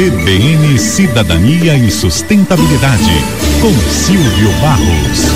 CBN Cidadania e Sustentabilidade, com Silvio Barros.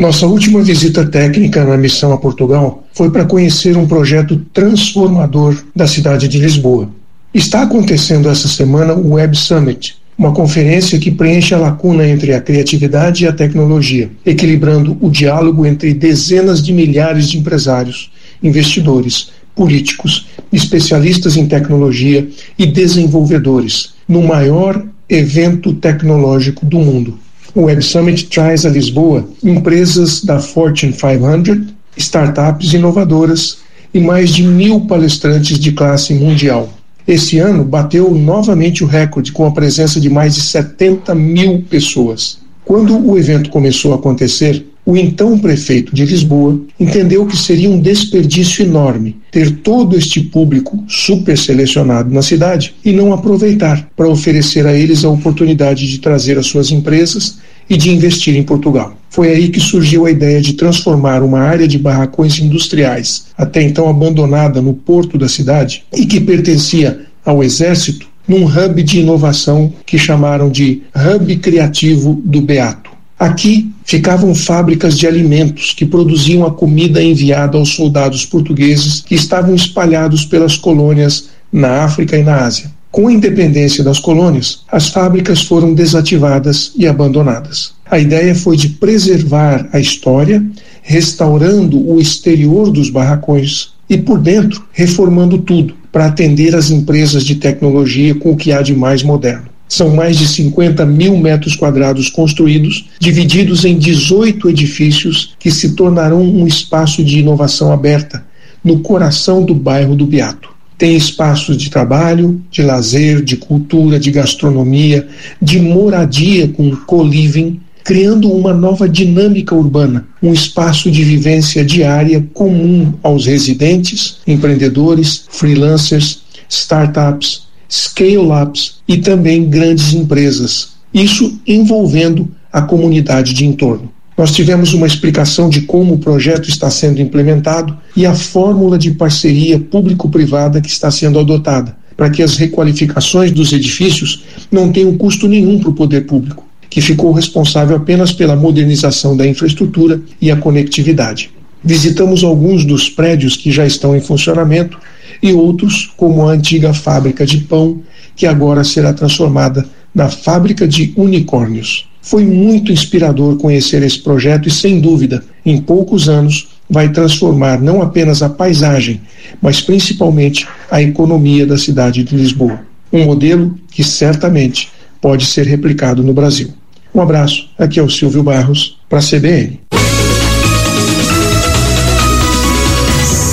Nossa última visita técnica na missão a Portugal foi para conhecer um projeto transformador da cidade de Lisboa. Está acontecendo essa semana o Web Summit, uma conferência que preenche a lacuna entre a criatividade e a tecnologia, equilibrando o diálogo entre dezenas de milhares de empresários, investidores, políticos, especialistas em tecnologia e desenvolvedores, no maior evento tecnológico do mundo. O Web Summit traz a Lisboa empresas da Fortune 500, startups inovadoras e mais de mil palestrantes de classe mundial. Esse ano bateu novamente o recorde com a presença de mais de 70 mil pessoas. Quando o evento começou a acontecer, o então prefeito de Lisboa entendeu que seria um desperdício enorme ter todo este público super selecionado na cidade e não aproveitar para oferecer a eles a oportunidade de trazer as suas empresas e de investir em Portugal. Foi aí que surgiu a ideia de transformar uma área de barracões industriais, até então abandonada no porto da cidade e que pertencia ao Exército, num hub de inovação que chamaram de Hub Criativo do Beato. Aqui ficavam fábricas de alimentos que produziam a comida enviada aos soldados portugueses que estavam espalhados pelas colônias na África e na Ásia. Com a independência das colônias, as fábricas foram desativadas e abandonadas. A ideia foi de preservar a história, restaurando o exterior dos barracões e por dentro reformando tudo para atender as empresas de tecnologia com o que há de mais moderno. São mais de 50 mil metros quadrados construídos, divididos em 18 edifícios que se tornarão um espaço de inovação aberta no coração do bairro do Beato. Tem espaços de trabalho, de lazer, de cultura, de gastronomia, de moradia com co-living, criando uma nova dinâmica urbana, um espaço de vivência diária comum aos residentes, empreendedores, freelancers, startups, scale-ups e também grandes empresas. Isso envolvendo a comunidade de entorno. Nós tivemos uma explicação de como o projeto está sendo implementado e a fórmula de parceria público-privada que está sendo adotada, para que as requalificações dos edifícios não tenham custo nenhum para o poder público que ficou responsável apenas pela modernização da infraestrutura e a conectividade. Visitamos alguns dos prédios que já estão em funcionamento e outros, como a antiga fábrica de pão, que agora será transformada na fábrica de unicórnios. Foi muito inspirador conhecer esse projeto e, sem dúvida, em poucos anos, vai transformar não apenas a paisagem, mas principalmente a economia da cidade de Lisboa. Um modelo que certamente pode ser replicado no Brasil. Um abraço, aqui é o Silvio Barros, para a CBN.